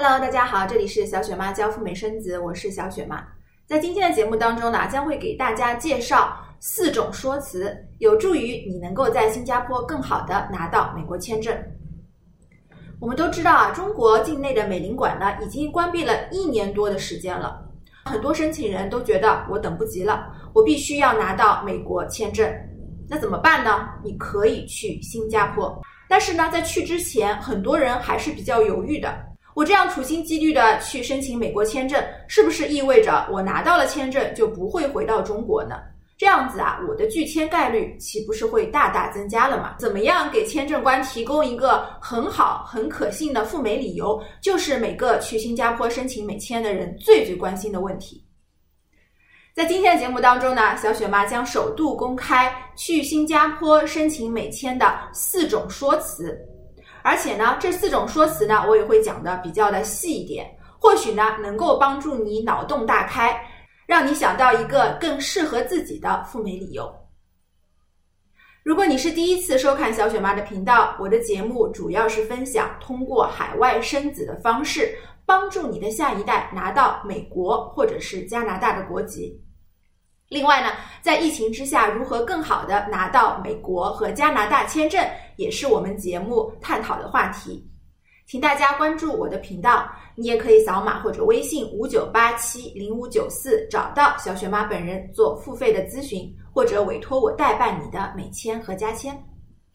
Hello，大家好，这里是小雪妈教赴美生子，我是小雪妈。在今天的节目当中呢，将会给大家介绍四种说辞，有助于你能够在新加坡更好的拿到美国签证。我们都知道啊，中国境内的美领馆呢，已经关闭了一年多的时间了，很多申请人都觉得我等不及了，我必须要拿到美国签证。那怎么办呢？你可以去新加坡，但是呢，在去之前，很多人还是比较犹豫的。我这样处心积虑的去申请美国签证，是不是意味着我拿到了签证就不会回到中国呢？这样子啊，我的拒签概率岂不是会大大增加了吗？怎么样给签证官提供一个很好、很可信的赴美理由，就是每个去新加坡申请美签的人最最关心的问题。在今天的节目当中呢，小雪妈将首度公开去新加坡申请美签的四种说辞，而且呢，这四种说辞呢，我也会讲的比较的细一点，或许呢，能够帮助你脑洞大开，让你想到一个更适合自己的赴美理由。如果你是第一次收看小雪妈的频道，我的节目主要是分享通过海外生子的方式，帮助你的下一代拿到美国或者是加拿大的国籍。另外呢，在疫情之下，如何更好的拿到美国和加拿大签证，也是我们节目探讨的话题。请大家关注我的频道，你也可以扫码或者微信五九八七零五九四找到小雪妈本人做付费的咨询，或者委托我代办你的美签和加签。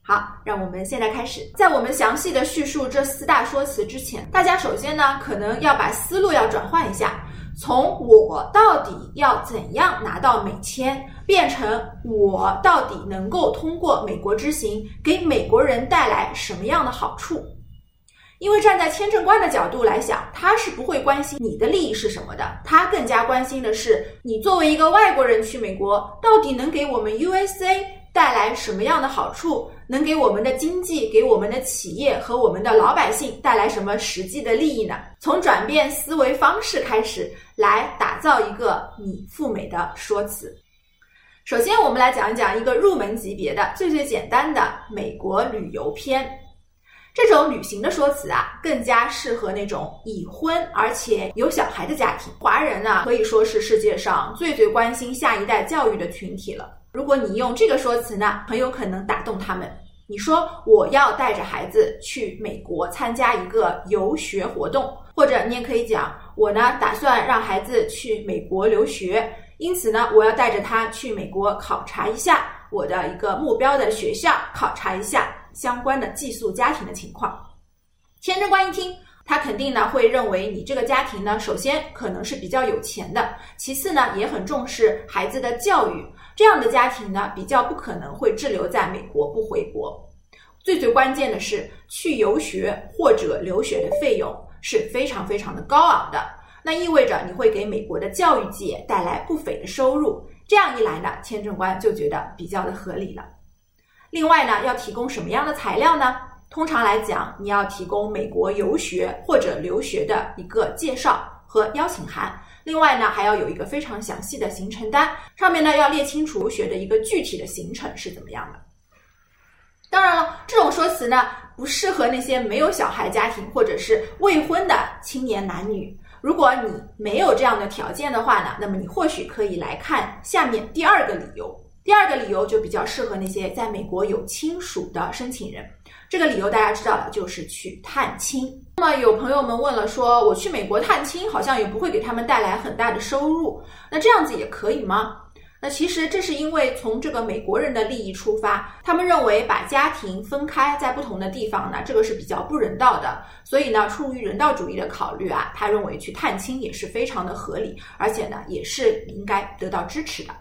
好，让我们现在开始。在我们详细的叙述这四大说辞之前，大家首先呢，可能要把思路要转换一下。从我到底要怎样拿到美签，变成我到底能够通过美国之行给美国人带来什么样的好处？因为站在签证官的角度来想，他是不会关心你的利益是什么的，他更加关心的是你作为一个外国人去美国，到底能给我们 USA 带来什么样的好处？能给我们的经济、给我们的企业和我们的老百姓带来什么实际的利益呢？从转变思维方式开始，来打造一个你赴美的说辞。首先，我们来讲一讲一个入门级别的、最最简单的美国旅游篇。这种旅行的说辞啊，更加适合那种已婚而且有小孩的家庭。华人呢，可以说是世界上最最关心下一代教育的群体了。如果你用这个说辞呢，很有可能打动他们。你说我要带着孩子去美国参加一个游学活动，或者你也可以讲，我呢打算让孩子去美国留学，因此呢，我要带着他去美国考察一下我的一个目标的学校，考察一下相关的寄宿家庭的情况。签证官一听。他肯定呢会认为你这个家庭呢，首先可能是比较有钱的，其次呢也很重视孩子的教育。这样的家庭呢，比较不可能会滞留在美国不回国。最最关键的是，去游学或者留学的费用是非常非常的高昂的，那意味着你会给美国的教育界带来不菲的收入。这样一来呢，签证官就觉得比较的合理了。另外呢，要提供什么样的材料呢？通常来讲，你要提供美国游学或者留学的一个介绍和邀请函。另外呢，还要有一个非常详细的行程单，上面呢要列清楚学的一个具体的行程是怎么样的。当然了，这种说辞呢不适合那些没有小孩家庭或者是未婚的青年男女。如果你没有这样的条件的话呢，那么你或许可以来看下面第二个理由。第二个理由就比较适合那些在美国有亲属的申请人。这个理由大家知道了，就是去探亲。那么有朋友们问了，说我去美国探亲，好像也不会给他们带来很大的收入，那这样子也可以吗？那其实这是因为从这个美国人的利益出发，他们认为把家庭分开在不同的地方呢，这个是比较不人道的。所以呢，出于人道主义的考虑啊，他认为去探亲也是非常的合理，而且呢，也是应该得到支持的。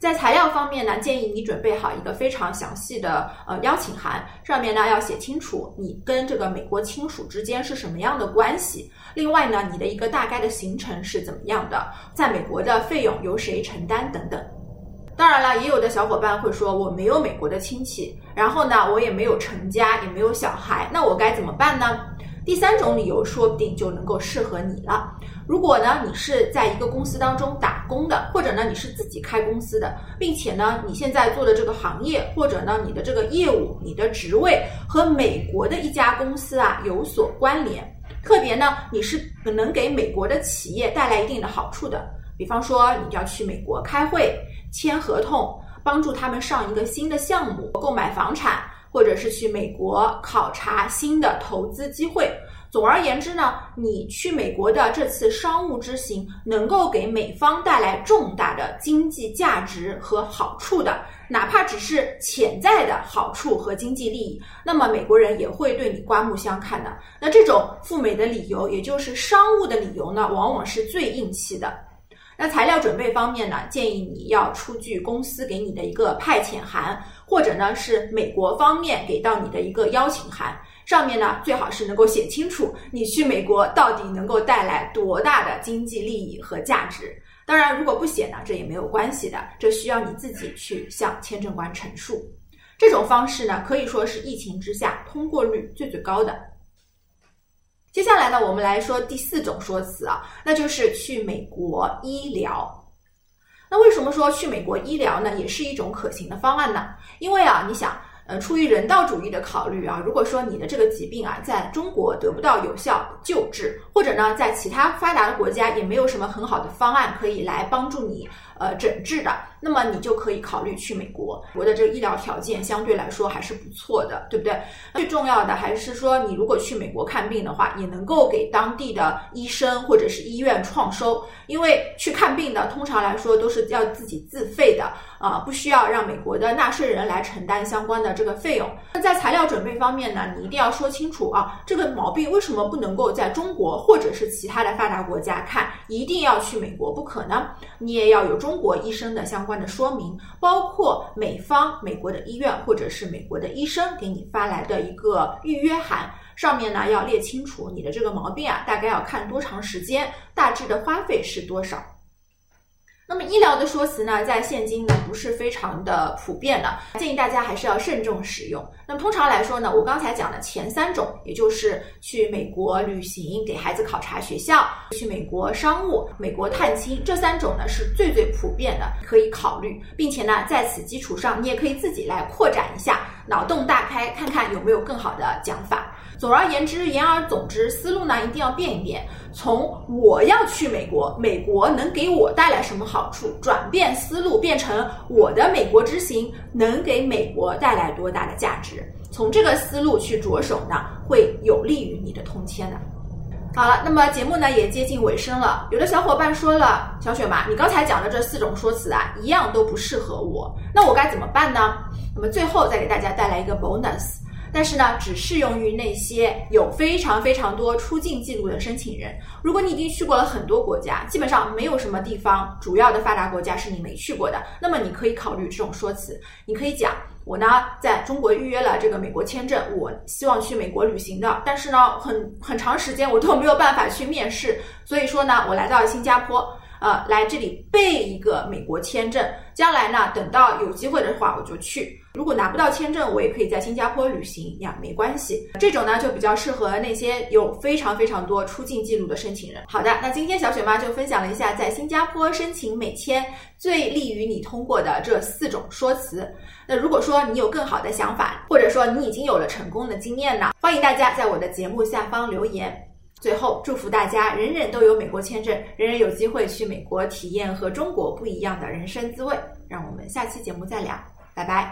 在材料方面呢，建议你准备好一个非常详细的呃邀请函，上面呢要写清楚你跟这个美国亲属之间是什么样的关系。另外呢，你的一个大概的行程是怎么样的，在美国的费用由谁承担等等。当然了，也有的小伙伴会说我没有美国的亲戚，然后呢我也没有成家，也没有小孩，那我该怎么办呢？第三种理由说不定就能够适合你了。如果呢，你是在一个公司当中打工的，或者呢，你是自己开公司的，并且呢，你现在做的这个行业，或者呢，你的这个业务、你的职位和美国的一家公司啊有所关联，特别呢，你是能给美国的企业带来一定的好处的。比方说，你要去美国开会、签合同，帮助他们上一个新的项目、购买房产，或者是去美国考察新的投资机会。总而言之呢，你去美国的这次商务之行，能够给美方带来重大的经济价值和好处的，哪怕只是潜在的好处和经济利益，那么美国人也会对你刮目相看的。那这种赴美的理由，也就是商务的理由呢，往往是最硬气的。那材料准备方面呢，建议你要出具公司给你的一个派遣函，或者呢是美国方面给到你的一个邀请函。上面呢，最好是能够写清楚你去美国到底能够带来多大的经济利益和价值。当然，如果不写呢，这也没有关系的，这需要你自己去向签证官陈述。这种方式呢，可以说是疫情之下通过率最最高的。接下来呢，我们来说第四种说辞啊，那就是去美国医疗。那为什么说去美国医疗呢，也是一种可行的方案呢？因为啊，你想。呃，出于人道主义的考虑啊，如果说你的这个疾病啊，在中国得不到有效救治，或者呢，在其他发达的国家也没有什么很好的方案可以来帮助你呃诊治的，那么你就可以考虑去美国。国的这个医疗条件相对来说还是不错的，对不对？最重要的还是说，你如果去美国看病的话，也能够给当地的医生或者是医院创收，因为去看病的通常来说都是要自己自费的啊，不需要让美国的纳税人来承担相关的。这个费用，那在材料准备方面呢，你一定要说清楚啊，这个毛病为什么不能够在中国或者是其他的发达国家看，一定要去美国不可呢？你也要有中中国医生的相关的说明，包括美方美国的医院或者是美国的医生给你发来的一个预约函，上面呢要列清楚你的这个毛病啊，大概要看多长时间，大致的花费是多少。那么医疗的说辞呢，在现今呢不是非常的普遍的，建议大家还是要慎重使用。那么通常来说呢，我刚才讲的前三种，也就是去美国旅行、给孩子考察学校、去美国商务、美国探亲，这三种呢是最最普遍的，可以考虑，并且呢在此基础上，你也可以自己来扩展一下，脑洞大开，看看有没有更好的讲法。总而言之，言而总之，思路呢一定要变一变，从我要去美国，美国能给我带来什么好处，转变思路，变成我的美国之行能给美国带来多大的价值。从这个思路去着手呢，会有利于你的通签的。好了，那么节目呢也接近尾声了，有的小伙伴说了，小雪嘛，你刚才讲的这四种说辞啊，一样都不适合我，那我该怎么办呢？那么最后再给大家带来一个 bonus。但是呢，只适用于那些有非常非常多出境记录的申请人。如果你已经去过了很多国家，基本上没有什么地方主要的发达国家是你没去过的，那么你可以考虑这种说辞。你可以讲，我呢在中国预约了这个美国签证，我希望去美国旅行的，但是呢很很长时间我都没有办法去面试，所以说呢我来到了新加坡。呃，来这里备一个美国签证，将来呢，等到有机会的话，我就去。如果拿不到签证，我也可以在新加坡旅行呀，没关系。这种呢，就比较适合那些有非常非常多出境记录的申请人。好的，那今天小雪妈就分享了一下在新加坡申请美签最利于你通过的这四种说辞。那如果说你有更好的想法，或者说你已经有了成功的经验呢，欢迎大家在我的节目下方留言。最后，祝福大家人人都有美国签证，人人有机会去美国体验和中国不一样的人生滋味。让我们下期节目再聊，拜拜。